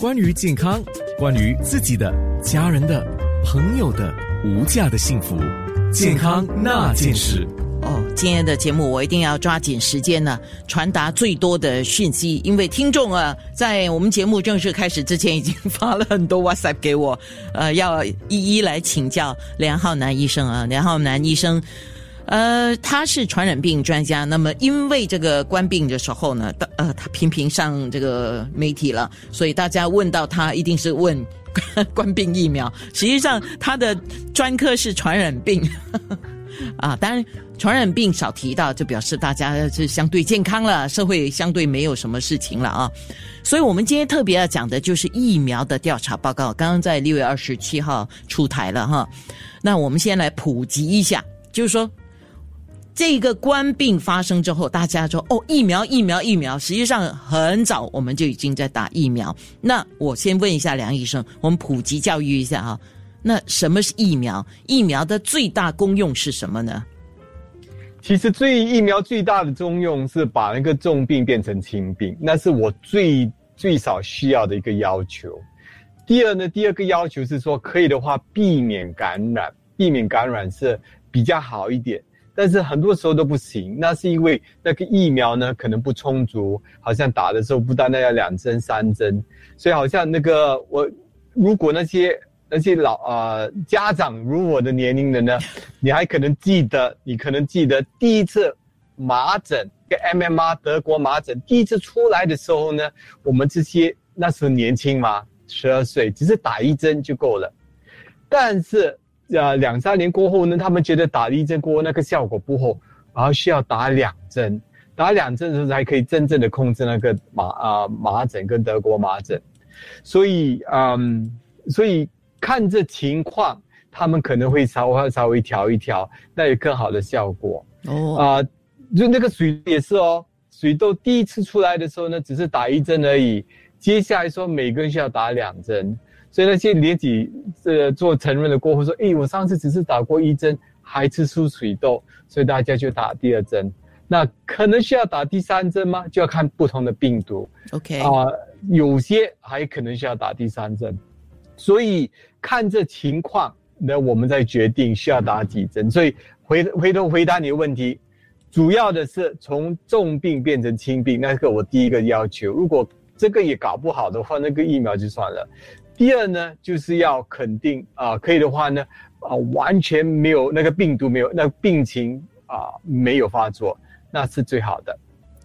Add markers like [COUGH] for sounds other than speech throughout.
关于健康，关于自己的、家人的、朋友的无价的幸福，健康那件事。哦，今天的节目我一定要抓紧时间呢，传达最多的讯息，因为听众啊，在我们节目正式开始之前，已经发了很多 WhatsApp 给我，呃，要一一来请教梁浩南医生啊，梁浩南医生。呃，他是传染病专家。那么，因为这个官病的时候呢，呃，他频频上这个媒体了，所以大家问到他，一定是问官病疫苗。实际上，他的专科是传染病 [LAUGHS] 啊。当然，传染病少提到，就表示大家是相对健康了，社会相对没有什么事情了啊。所以我们今天特别要讲的就是疫苗的调查报告，刚刚在六月二十七号出台了哈。那我们先来普及一下，就是说。这个官病发生之后，大家说哦，疫苗，疫苗，疫苗。实际上很早我们就已经在打疫苗。那我先问一下梁医生，我们普及教育一下哈。那什么是疫苗？疫苗的最大功用是什么呢？其实最疫苗最大的功用是把那个重病变成轻病，那是我最最少需要的一个要求。第二呢，第二个要求是说，可以的话避免感染，避免感染是比较好一点。但是很多时候都不行，那是因为那个疫苗呢可能不充足，好像打的时候不单单要两针三针，所以好像那个我如果那些那些老啊家长如我的年龄的呢，你还可能记得，你可能记得第一次麻疹跟 MMR 德国麻疹第一次出来的时候呢，我们这些那时候年轻嘛，十二岁，只是打一针就够了，但是。啊，两三年过后呢，他们觉得打一针过后那个效果不好，然后需要打两针，打两针的时候才可以真正的控制那个麻啊麻疹跟德国麻疹，所以嗯，所以看这情况，他们可能会稍微稍微调一调，那有更好的效果。哦。啊，就那个水也是哦，水痘第一次出来的时候呢，只是打一针而已，接下来说每个人需要打两针。所以那些年纪呃做成人的过后说，哎，我上次只是打过一针，还吃出水痘，所以大家就打第二针。那可能需要打第三针吗？就要看不同的病毒。OK 啊，有些还可能需要打第三针，所以看这情况，那我们再决定需要打几针。所以回回头回答你的问题，主要的是从重病变成轻病，那个我第一个要求。如果这个也搞不好的话，那个疫苗就算了。第二呢，就是要肯定啊，可以的话呢，啊，完全没有那个病毒没有那病情啊没有发作，那是最好的。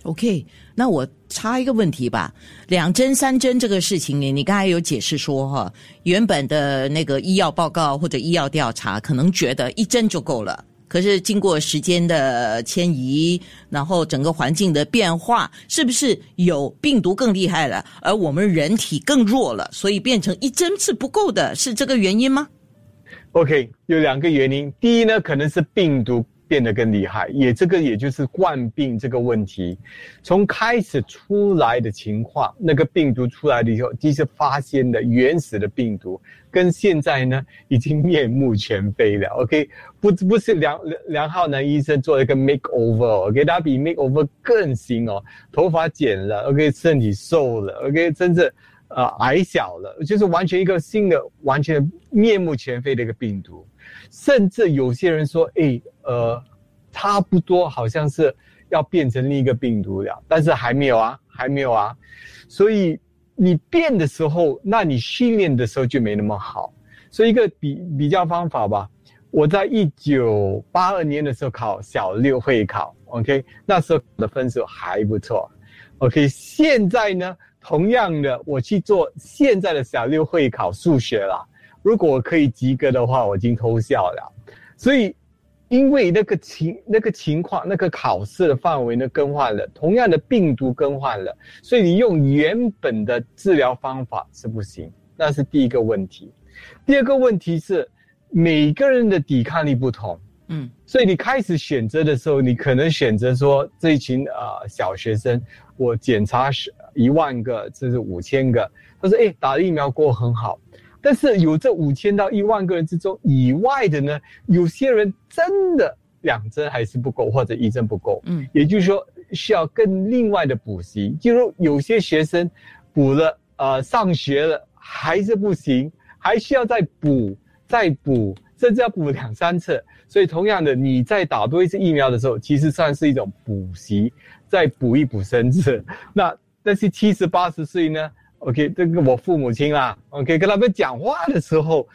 OK，那我插一个问题吧，两针三针这个事情呢，你刚才有解释说哈，原本的那个医药报告或者医药调查可能觉得一针就够了。可是经过时间的迁移，然后整个环境的变化，是不是有病毒更厉害了，而我们人体更弱了，所以变成一针是不够的，是这个原因吗？OK，有两个原因。第一呢，可能是病毒。变得更厉害，也这个也就是冠病这个问题，从开始出来的情况，那个病毒出来了以后，其实发现的原始的病毒，跟现在呢已经面目全非了。OK，不不是梁梁浩南医生做了一个 makeover，OK，他比 makeover 更新哦，头发剪了，OK，身体瘦了，OK，真是呃矮小了，就是完全一个新的、完全面目全非的一个病毒。甚至有些人说：“哎，呃，差不多好像是要变成另一个病毒了，但是还没有啊，还没有啊。所以你变的时候，那你训练的时候就没那么好。所以一个比比较方法吧，我在一九八二年的时候考小六会考，OK，那时候的分数还不错，OK。现在呢，同样的，我去做现在的小六会考数学了。”如果可以及格的话，我已经偷笑了。所以，因为那个情那个情况，那个考试的范围呢更换了，同样的病毒更换了，所以你用原本的治疗方法是不行。那是第一个问题。第二个问题是，每个人的抵抗力不同。嗯，所以你开始选择的时候，你可能选择说这一群啊小学生，我检查是一万个，这是五千个。他说：“哎，打疫苗过很好。”但是有这五千到一万个人之中以外的呢，有些人真的两针还是不够，或者一针不够，嗯，也就是说需要更另外的补习。就如有些学生补了呃上学了还是不行，还需要再补再补，甚至要补两三次。所以同样的，你在打多一次疫苗的时候，其实算是一种补习，再补一补身子。那那些七十八十岁呢？OK，这个我父母亲啦，OK，跟他们讲话的时候，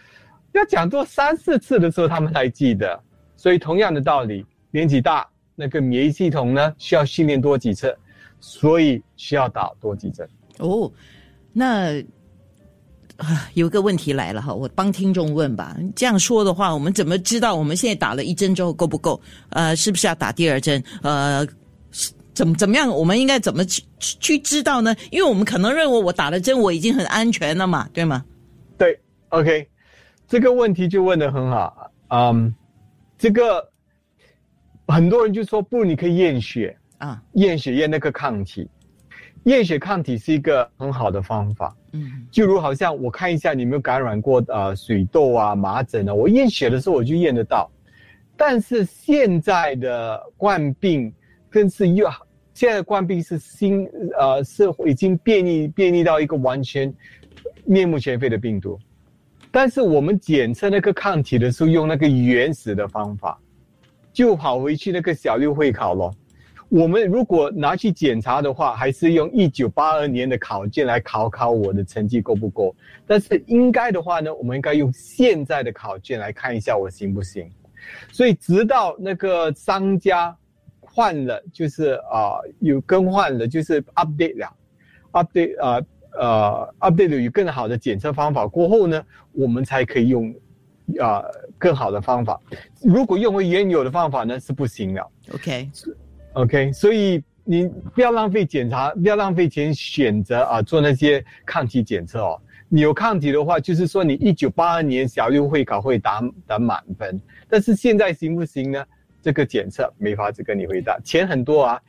要讲多三四次的时候，他们才记得。所以同样的道理，年纪大，那个免疫系统呢需要训练多几次，所以需要打多几针。哦，那。啊，有个问题来了哈，我帮听众问吧。这样说的话，我们怎么知道我们现在打了一针之后够不够？呃，是不是要打第二针？呃，怎怎么样？我们应该怎么去去知道呢？因为我们可能认为我打了针，我已经很安全了嘛，对吗？对，OK，这个问题就问的很好。嗯，这个很多人就说不，你可以验血啊，验血验那个抗体。验血抗体是一个很好的方法，嗯，就如好像我看一下你有没有感染过呃水痘啊、麻疹啊，我验血的时候我就验得到。但是现在的冠病更是又，现在的冠病是新呃是已经变异变异到一个完全面目全非的病毒。但是我们检测那个抗体的时候，用那个原始的方法，就跑回去那个小六会考咯。我们如果拿去检查的话，还是用一九八二年的考卷来考考我的成绩够不够？但是应该的话呢，我们应该用现在的考卷来看一下我行不行。所以直到那个商家换了，就是啊有更换了，就是 update 了，update 啊呃 update 有更好的检测方法过后呢，我们才可以用啊更好的方法。如果用回原有的方法呢，是不行了。OK。OK，所以你不要浪费检查，不要浪费钱选择啊做那些抗体检测哦。你有抗体的话，就是说你一九八二年小六会考会打打满分，但是现在行不行呢？这个检测没法子跟你回答，钱很多啊，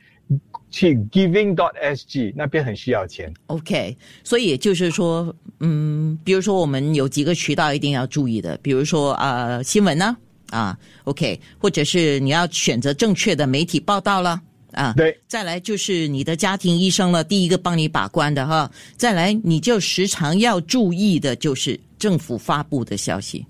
去 Giving dot SG 那边很需要钱。OK，所以也就是说，嗯，比如说我们有几个渠道一定要注意的，比如说啊新闻呢。啊，OK，或者是你要选择正确的媒体报道了啊，对，再来就是你的家庭医生了，第一个帮你把关的哈，再来你就时常要注意的就是政府发布的消息，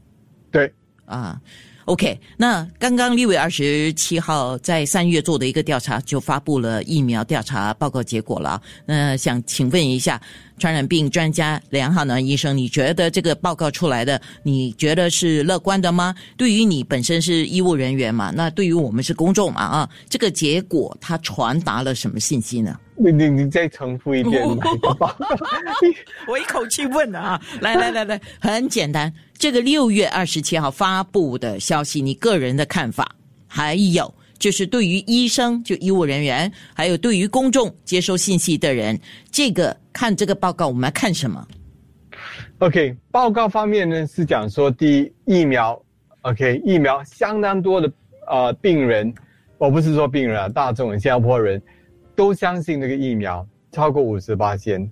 对，啊。OK，那刚刚立委二十七号在三月做的一个调查，就发布了疫苗调查报告结果了。那想请问一下，传染病专家梁浩南医生，你觉得这个报告出来的，你觉得是乐观的吗？对于你本身是医务人员嘛，那对于我们是公众嘛啊，这个结果它传达了什么信息呢？你你你再重复一遍 [LAUGHS] 我一口气问的啊！[LAUGHS] 来来来来，很简单，这个六月二十七号发布的消息，你个人的看法，还有就是对于医生就医务人员，还有对于公众接收信息的人，这个看这个报告，我们要看什么？OK，报告方面呢是讲说，第一疫苗，OK，疫苗相当多的呃病人，我不是说病人啊，大众新加坡人。都相信那个疫苗超过五十八先。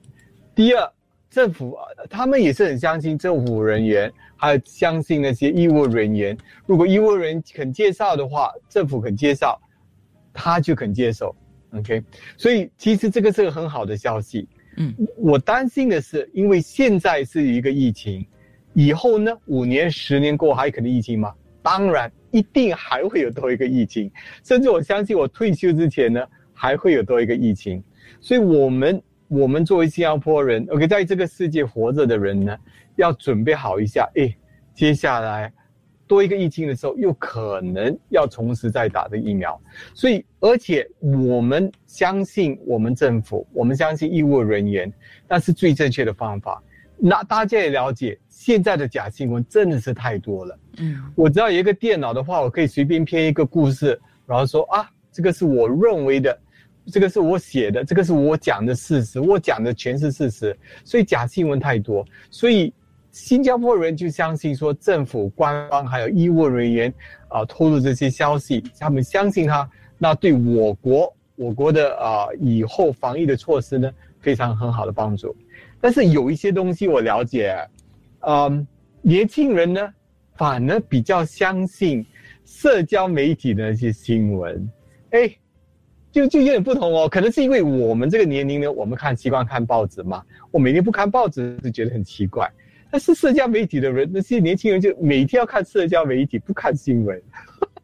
第二，政府他们也是很相信政府人员，还有相信那些医务人员。如果医务人员肯介绍的话，政府肯介绍，他就肯接受。OK，所以其实这个是个很好的消息。嗯，我担心的是，因为现在是一个疫情，以后呢，五年、十年过还可能疫情吗？当然，一定还会有多一个疫情。甚至我相信，我退休之前呢。还会有多一个疫情，所以我们我们作为新加坡人，OK，在这个世界活着的人呢，要准备好一下。哎，接下来多一个疫情的时候，又可能要同时再打的疫苗。所以，而且我们相信我们政府，我们相信医务人员，那是最正确的方法。那大家也了解，现在的假新闻真的是太多了。嗯，我知道有一个电脑的话，我可以随便编一个故事，然后说啊，这个是我认为的。这个是我写的，这个是我讲的事实，我讲的全是事实，所以假新闻太多，所以新加坡人就相信说政府官方还有医务人员啊透露这些消息，他们相信他，那对我国我国的啊以后防疫的措施呢非常很好的帮助。但是有一些东西我了解，嗯，年轻人呢反而比较相信社交媒体的那些新闻，哎。就就有点不同哦。可能是因为我们这个年龄呢，我们看习惯看报纸嘛，我每天不看报纸就觉得很奇怪。但是社交媒体的人，那些年轻人就每天要看社交媒体，不看新闻，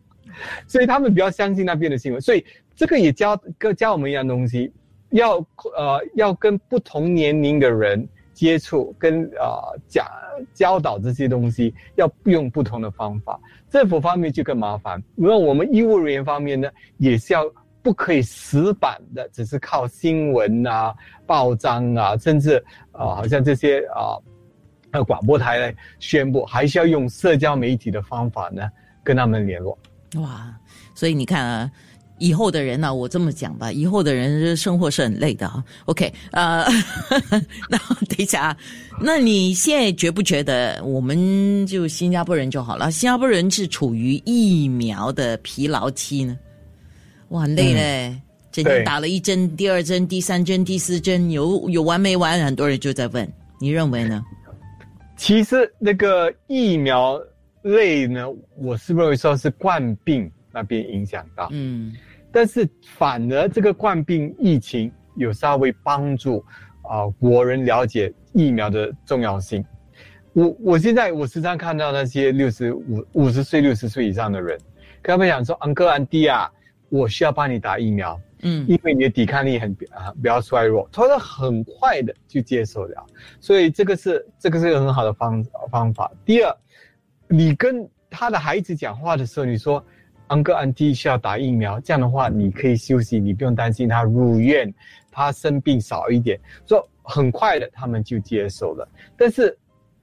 [LAUGHS] 所以他们比较相信那边的新闻。所以这个也教跟教我们一样东西，要呃要跟不同年龄的人接触，跟呃讲教导这些东西，要用不同的方法。政府方面就更麻烦，因为我们医务人员方面呢，也是要不可以死板的，只是靠新闻啊、报章啊，甚至啊好像这些啊。广播台来宣布，还是要用社交媒体的方法呢，跟他们联络。哇，所以你看啊，以后的人呢，我这么讲吧，以后的人生活是很累的啊。OK，呃，[LAUGHS] 那等一下啊，那你现在觉不觉得，我们就新加坡人就好了？新加坡人是处于疫苗的疲劳期呢？哇，很累嘞，整天打了一针、第二针、第三针、第四针，有有完没完？很多人就在问，你认为呢？[LAUGHS] 其实那个疫苗类呢，我是认为说是冠病那边影响到，嗯，但是反而这个冠病疫情有稍微帮助啊国人了解疫苗的重要性。我我现在我时常看到那些六十五五十岁六十岁以上的人，跟他们讲说，安哥安弟啊，我需要帮你打疫苗。嗯，因为你的抵抗力很啊比较衰弱，他说很快的就接受了，所以这个是这个是个很好的方方法。第二，你跟他的孩子讲话的时候，你说安哥安弟需要打疫苗，这样的话你可以休息，你不用担心他入院，他生病少一点，说很快的他们就接受了。但是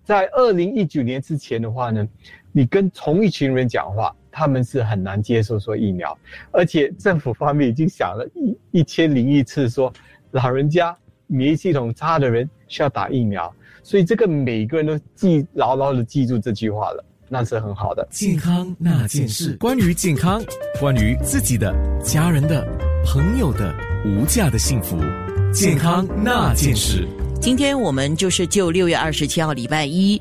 在二零一九年之前的话呢，你跟同一群人讲话。他们是很难接受说疫苗，而且政府方面已经想了一一千零一次说，老人家免疫系统差的人需要打疫苗，所以这个每个人都记牢牢的记住这句话了，那是很好的。健康那件事，关于健康，关于自己的、家人的、朋友的无价的幸福，健康那件事。今天我们就是就六月二十七号礼拜一。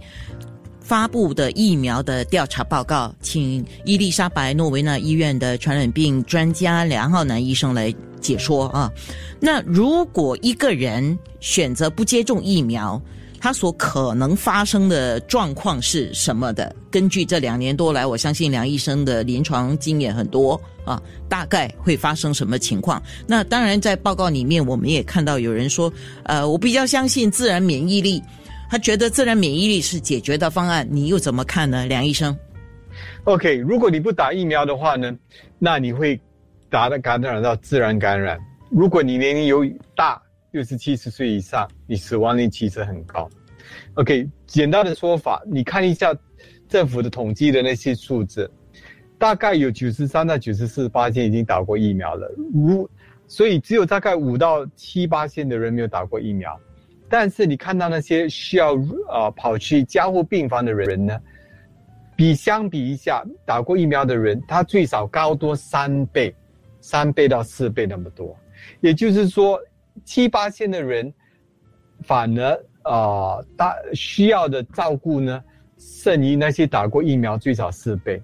发布的疫苗的调查报告，请伊丽莎白诺维纳医院的传染病专家梁浩南医生来解说啊。那如果一个人选择不接种疫苗，他所可能发生的状况是什么的？根据这两年多来，我相信梁医生的临床经验很多啊，大概会发生什么情况？那当然，在报告里面我们也看到有人说，呃，我比较相信自然免疫力。他觉得自然免疫力是解决的方案，你又怎么看呢，梁医生？OK，如果你不打疫苗的话呢，那你会打的感染到自然感染。如果你年龄有大，又是七十岁以上，你死亡率其实很高。OK，简单的说法，你看一下政府的统计的那些数字，大概有九十三到九十四八线已经打过疫苗了，如所以只有大概五到七八线的人没有打过疫苗。但是你看到那些需要呃跑去加护病房的人呢，比相比一下打过疫苗的人，他最少高多三倍，三倍到四倍那么多。也就是说，七八线的人反而啊大需要的照顾呢，胜于那些打过疫苗最少四倍。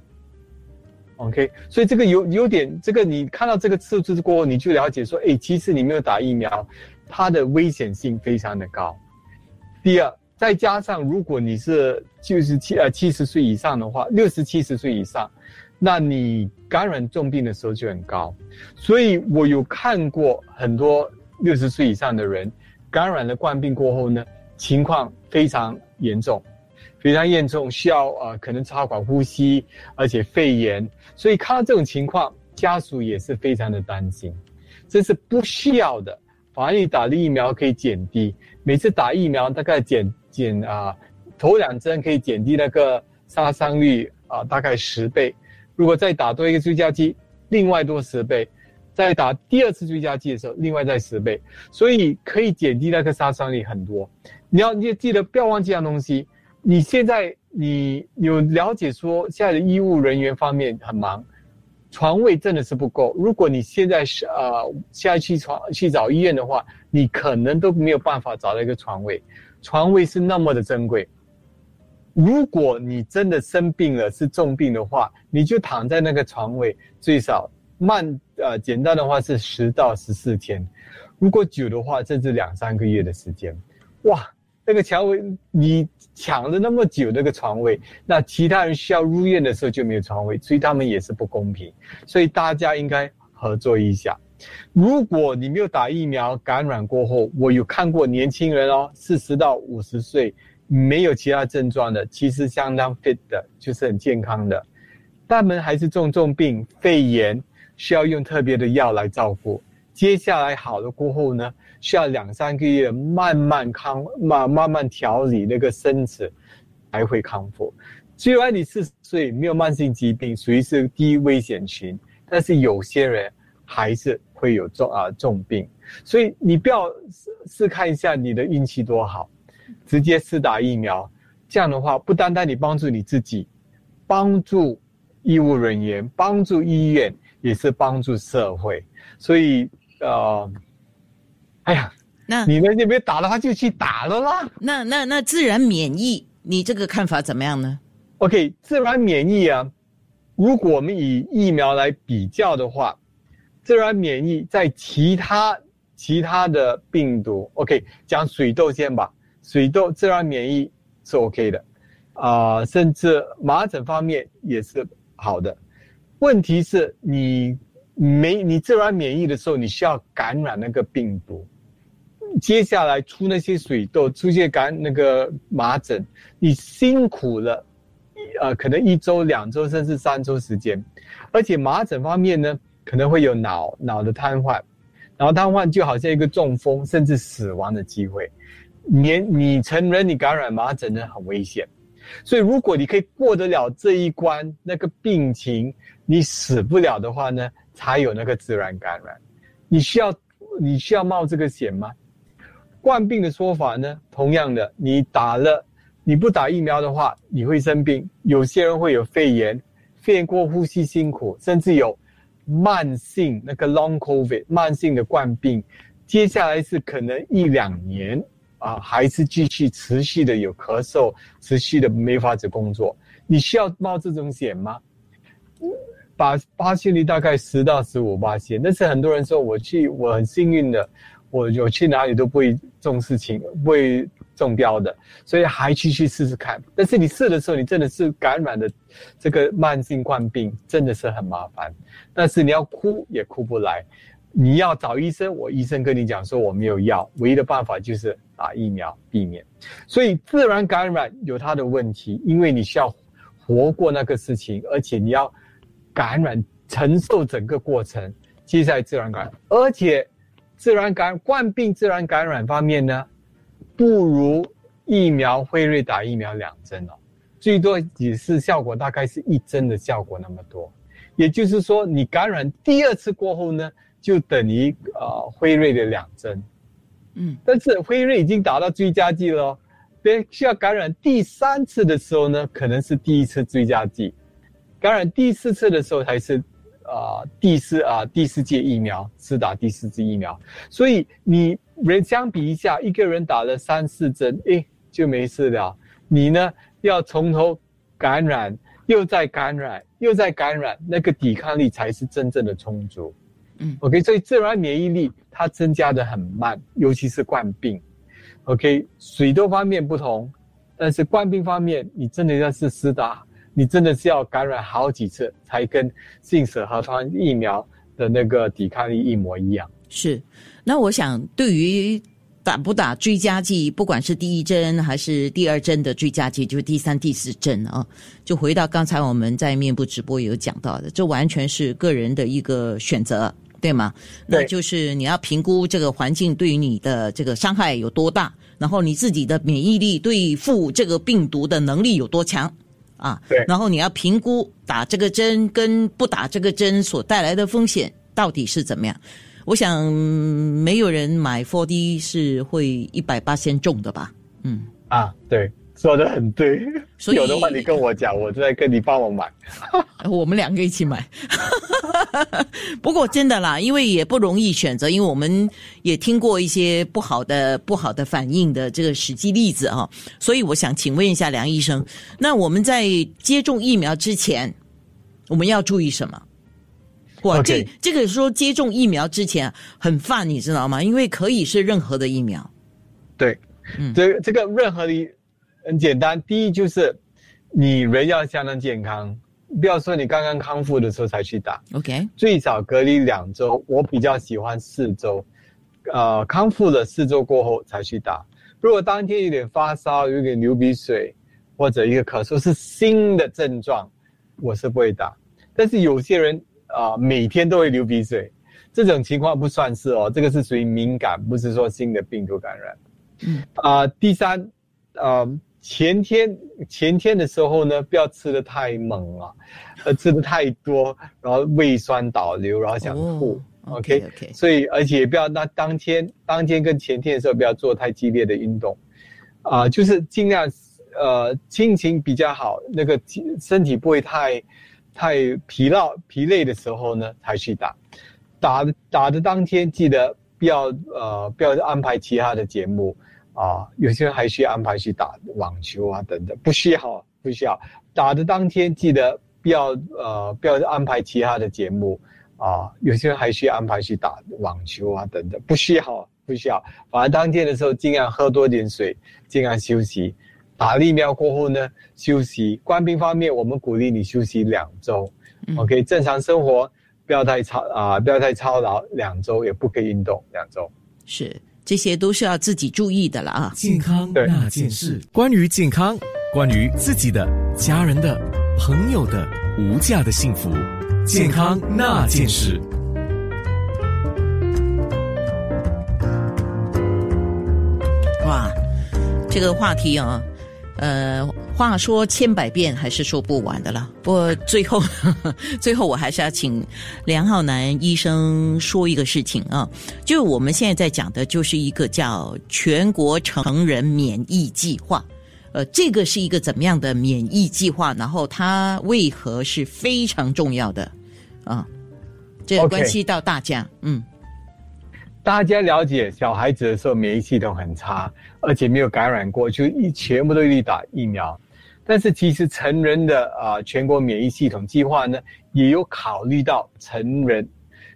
OK，所以这个有有点这个你看到这个数字过后，你就了解说，哎，其实你没有打疫苗。它的危险性非常的高。第二，再加上如果你是就是七呃七十岁以上的话，六十七十岁以上，那你感染重病的时候就很高。所以我有看过很多六十岁以上的人感染了冠病过后呢，情况非常严重，非常严重，需要呃可能插管呼吸，而且肺炎。所以看到这种情况，家属也是非常的担心，这是不需要的。反而打的疫苗可以减低，每次打疫苗大概减减啊，头两针可以减低那个杀伤率啊，大概十倍。如果再打多一个追加剂，另外多十倍。再打第二次追加剂的时候，另外再十倍。所以可以减低那个杀伤力很多。你要你也记得不要忘记样东西。你现在你有了解说现在的医务人员方面很忙。床位真的是不够。如果你现在是呃现在去床去找医院的话，你可能都没有办法找到一个床位。床位是那么的珍贵。如果你真的生病了是重病的话，你就躺在那个床位，最少慢呃简单的话是十到十四天，如果久的话，甚至两三个月的时间。哇，那个床位你抢了那么久那个床位，那其他人需要入院的时候就没有床位，所以他们也是不公平。所以大家应该合作一下。如果你没有打疫苗，感染过后，我有看过年轻人哦，四十到五十岁，没有其他症状的，其实相当 fit 的，就是很健康的，他们还是重重病，肺炎需要用特别的药来照顾。接下来好了过后呢，需要两三个月慢慢康，慢慢慢调理那个身子，才会康复。虽然你四十岁没有慢性疾病，属于是低危险群，但是有些人还是。会有重啊重病，所以你不要试试看一下你的运气多好，直接试打疫苗，这样的话不单单你帮助你自己，帮助医务人员，帮助医院，也是帮助社会。所以呃，哎呀，那你们那边打了，他就去打了啦。那那那自然免疫，你这个看法怎么样呢？OK，自然免疫啊，如果我们以疫苗来比较的话。自然免疫在其他其他的病毒，OK，讲水痘先吧。水痘自然免疫是 OK 的，啊，甚至麻疹方面也是好的。问题是你没你自然免疫的时候，你需要感染那个病毒，接下来出那些水痘，出现感那个麻疹，你辛苦了，呃，可能一周、两周甚至三周时间，而且麻疹方面呢。可能会有脑脑的瘫痪，脑瘫痪就好像一个中风甚至死亡的机会。年你成人你感染麻疹呢很危险，所以如果你可以过得了这一关，那个病情你死不了的话呢，才有那个自然感染。你需要你需要冒这个险吗？冠病的说法呢，同样的，你打了你不打疫苗的话，你会生病。有些人会有肺炎，肺炎过呼吸辛苦，甚至有。慢性那个 long covid 慢性的冠病，接下来是可能一两年啊，还是继续持续的有咳嗽，持续的没法子工作。你需要冒这种险吗？把八千里大概十到十五八千，但是很多人说我去我很幸运的，我有去哪里都不会重事情，不会。中标的，所以还继续试试看。但是你试的时候，你真的是感染的这个慢性冠病，真的是很麻烦。但是你要哭也哭不来，你要找医生，我医生跟你讲说我没有药，唯一的办法就是打疫苗避免。所以自然感染有它的问题，因为你需要活过那个事情，而且你要感染承受整个过程。接下来自然感染，而且自然感冠病自然感染方面呢？不如疫苗辉瑞打疫苗两针哦，最多也是效果大概是一针的效果那么多，也就是说你感染第二次过后呢，就等于呃辉瑞的两针，嗯，但是辉瑞已经达到追加剂了，对，需要感染第三次的时候呢，可能是第一次追加剂，感染第四次的时候才是。啊，第四啊，第四届疫苗是打第四支疫苗，所以你人相比一下，一个人打了三四针，诶，就没事了。你呢，要从头感染，又再感染，又再感染，那个抵抗力才是真正的充足。嗯，OK，所以自然免疫力它增加的很慢，尤其是冠病。OK，水痘方面不同，但是冠病方面，你真的要是施打。你真的是要感染好几次，才跟信使核酸疫苗的那个抵抗力一模一样。是，那我想对于打不打追加剂，不管是第一针还是第二针的追加剂，就是第三、第四针啊，就回到刚才我们在面部直播有讲到的，这完全是个人的一个选择，对吗？那就是你要评估这个环境对于你的这个伤害有多大，然后你自己的免疫力对付这个病毒的能力有多强。啊，对，然后你要评估打这个针跟不打这个针所带来的风险到底是怎么样。我想没有人买 Four D 是会一百八先中的吧？嗯，啊，对。说的很对，所以有的话你跟我讲，我再跟你帮我买，[LAUGHS] 我们两个一起买。[LAUGHS] 不过真的啦，因为也不容易选择，因为我们也听过一些不好的、不好的反应的这个实际例子啊，所以我想请问一下梁医生，那我们在接种疫苗之前，我们要注意什么？哇这这个说接种疫苗之前很烦，你知道吗？因为可以是任何的疫苗。对，嗯这这个任何的很简单，第一就是你人要相当健康，不要说你刚刚康复的时候才去打，OK，最少隔离两周，我比较喜欢四周，呃，康复了四周过后才去打。如果当天有点发烧，有点流鼻水，或者一个咳嗽是新的症状，我是不会打。但是有些人啊、每天都会流鼻水，这种情况不算是哦，这个是属于敏感，不是说新的病毒感染。嗯，啊、第三，呃，前天前天的时候呢，不要吃的太猛啊，呃，吃的太多，然后胃酸倒流，然后想吐。哦 OK OK，所以而且不要那当天当天跟前天的时候不要做太激烈的运动，啊、就是尽量呃心情比较好，那个身体不会太太疲劳疲累的时候呢才去打，打的打的当天记得不要呃不要安排其他的节目啊、有些人还需要安排去打网球啊等等，不需要不需要打的当天记得不要呃不要安排其他的节目。啊，有些人还需要安排去打网球啊等等，不需要不需要。反正当天的时候尽量喝多点水，尽量休息。打了疫苗过后呢，休息。官兵方面，我们鼓励你休息两周、嗯 o k 正常生活，不要太操啊、不要太操劳，两周也不可以运动两周。是这些都是要自己注意的了啊。健康那件事，关于健康，关于自己的、家人的、朋友的无价的幸福，健康那件事。哇，这个话题啊，呃，话说千百遍还是说不完的了。不过最后，[LAUGHS] 最后我还是要请梁浩南医生说一个事情啊，就是我们现在在讲的就是一个叫全国成人免疫计划。呃，这个是一个怎么样的免疫计划？然后它为何是非常重要的啊？这关系到大家，嗯，大家了解小孩子的时候免疫系统很差，而且没有感染过，就一全部都去打疫苗。但是其实成人的啊、全国免疫系统计划呢，也有考虑到成人。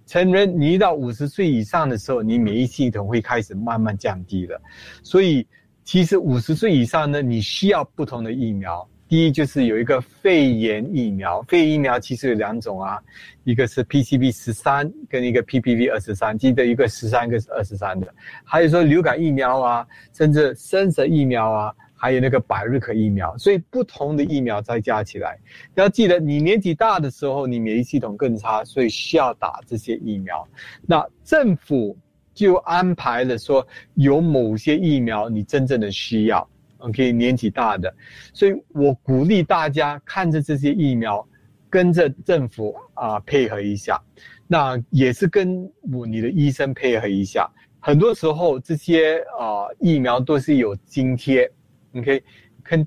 成人你一到五十岁以上的时候，你免疫系统会开始慢慢降低了，所以其实五十岁以上呢，你需要不同的疫苗。第一就是有一个肺炎疫苗，肺炎疫苗其实有两种啊，一个是 PCV 十三跟一个 PPV 二十三，记得一个十三，一个是二十三的。还有说流感疫苗啊，甚至生殖疫苗啊，还有那个百日咳疫苗，所以不同的疫苗再加起来，要记得你年纪大的时候，你免疫系统更差，所以需要打这些疫苗。那政府就安排了说有某些疫苗你真正的需要。OK，年纪大的，所以我鼓励大家看着这些疫苗，跟着政府啊、配合一下，那也是跟我你的医生配合一下。很多时候这些啊、疫苗都是有津贴，OK，跟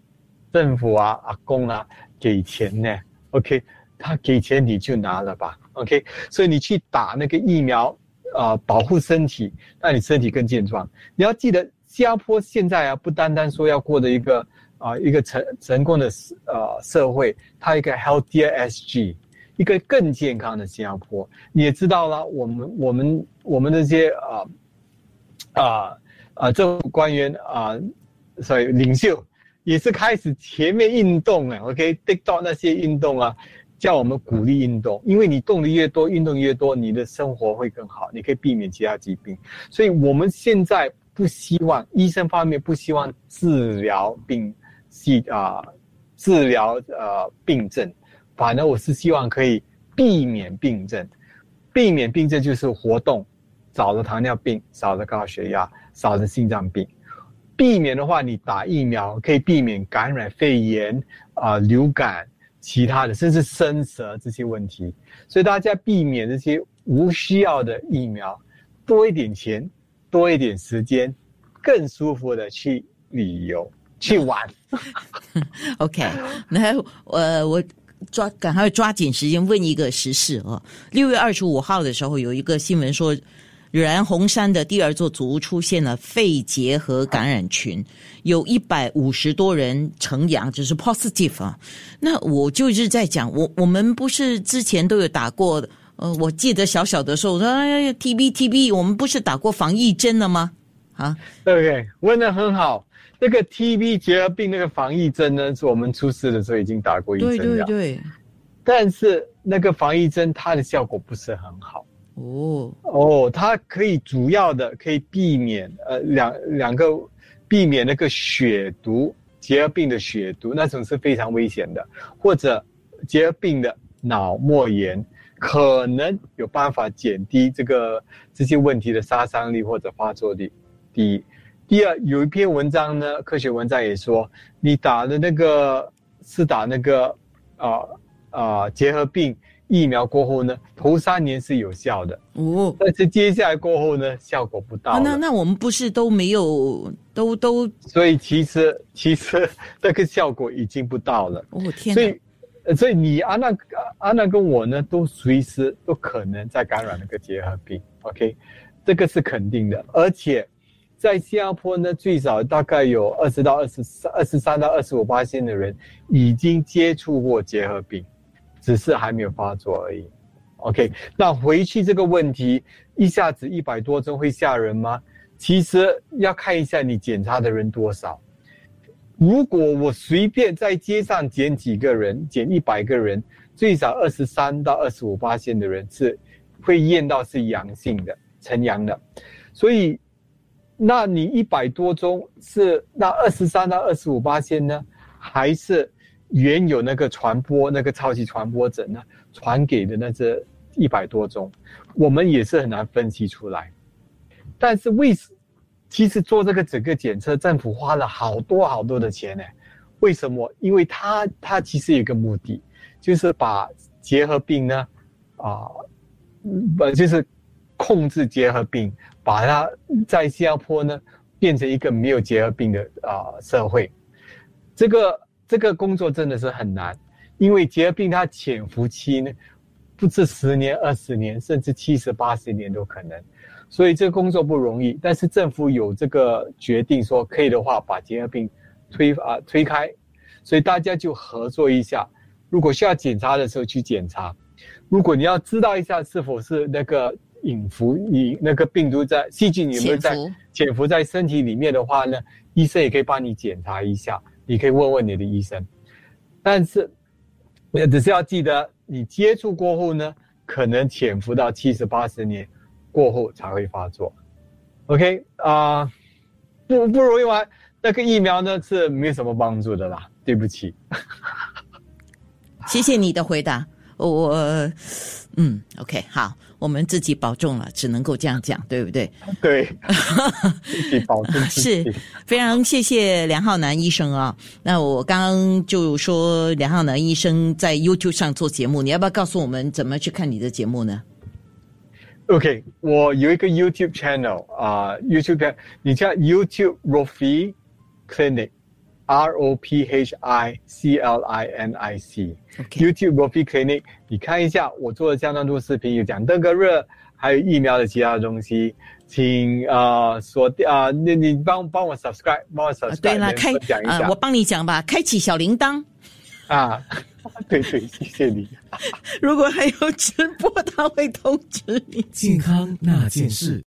政府啊阿公啊给钱呢，OK，他给钱你就拿了吧，OK，所以你去打那个疫苗啊、保护身体，让你身体更健壮。你要记得，新加坡现在啊，不单单说要过的一个啊、一个成成功的呃社会，它一个 healthier SG，一个更健康的新加坡。你也知道了，我们我们我们这些啊啊啊政府官员啊，所以领袖也是开始前面运动啊，OK，TikTok 那些运动啊。叫我们鼓励运动，因为你动的越多，运动越多，你的生活会更好，你可以避免其他疾病。所以我们现在不希望医生方面不希望治疗病系啊、治疗呃病症，反而我是希望可以避免病症。避免病症就是活动，少了糖尿病，少了高血压，少了心脏病。避免的话，你打疫苗可以避免感染肺炎啊、流感。其他的，甚至生蛇这些问题，所以大家避免这些无需要的疫苗，多一点钱，多一点时间，更舒服的去旅游去玩。[LAUGHS] OK，那我，我抓赶快抓紧时间问一个时事哦。六月二十五号的时候，有一个新闻说，惹然红山的第二座祖屋出现了肺结核感染群，有一百五十多人呈阳，就是 positive 啊。那我就是在讲，我我们不是之前都有打过呃，我记得小小的时候，我说哎呀，T B T B，我们不是打过防疫针了吗？啊对不对问的很好。那个 T B 结核病那个防疫针呢，是我们出事的时候已经打过一针了。对对对。但是那个防疫针它的效果不是很好。哦哦，它可以主要的可以避免呃两两个避免那个血毒结核病的血毒那种是非常危险的，或者结核病的脑膜炎可能有办法减低这个这些问题的杀伤力或者发作率。第一，第二有一篇文章呢，科学文章也说你打的那个是打那个啊啊结核病。疫苗过后呢，头三年是有效的哦，但是接下来过后呢，效果不大。那那我们不是都没有都都？所以其实其实 [LAUGHS] 那个效果已经不到了。哦天！所以所以你安娜安娜跟我呢，都随时都可能在感染那个结核病。OK，这个是肯定的。而且在新加坡呢，最少大概有二十到二十三、二十三到二十五八线的人已经接触过结核病。只是还没有发作而已，OK。那回去这个问题，一下子一百多针会吓人吗？其实要看一下你检查的人多少。如果我随便在街上捡几个人，捡一百个人，最少二十三到二十五八线的人是会验到是阳性的，呈阳的。所以，那你一百多宗是那二十三到二十五八线呢，还是？原有那个传播那个超级传播者呢，传给的那这一百多宗，我们也是很难分析出来。但是为什，其实做这个整个检测，政府花了好多好多的钱呢？为什么？因为它它其实有个目的，就是把结核病呢，啊，不就是控制结核病，把它在新加坡呢变成一个没有结核病的啊社会，这个。这个工作真的是很难，因为结核病它潜伏期呢，不止十年、二十年，甚至七十八十年都可能，所以这个工作不容易。但是政府有这个决定说，可以的话把结核病推啊推开，所以大家就合作一下。如果需要检查的时候去检查，如果你要知道一下是否是那个隐伏你那个病毒在细菌有没有在潜伏在身体里面的话呢，医生也可以帮你检查一下。你可以问问你的医生，但是，也只是要记得，你接触过后呢，可能潜伏到七十八十年过后才会发作。OK 啊，不不容易玩，那个疫苗呢是没什么帮助的啦，对不起。谢谢你的回答，我嗯，OK 好。我们自己保重了，只能够这样讲，对不对？对，自己保重。[LAUGHS] 是非常谢谢梁浩南医生啊。那我刚刚就说梁浩南医生在 YouTube 上做节目，你要不要告诉我们怎么去看你的节目呢？OK，我有一个 YouTube channel 啊，YouTube 你叫 YouTube Rofi Clinic。R O P H I C L I N I C，YouTube Rofi Clinic，你看一下我做的相当多视频，有讲登革热，还有疫苗的其他东西，请啊锁定啊，那你帮帮我 subscribe，帮我 subscribe，对了，开啊，我帮你讲吧，开启小铃铛啊，[LAUGHS] 对对，谢谢你。[LAUGHS] 如果还有直播，他会通知你。健康那件事。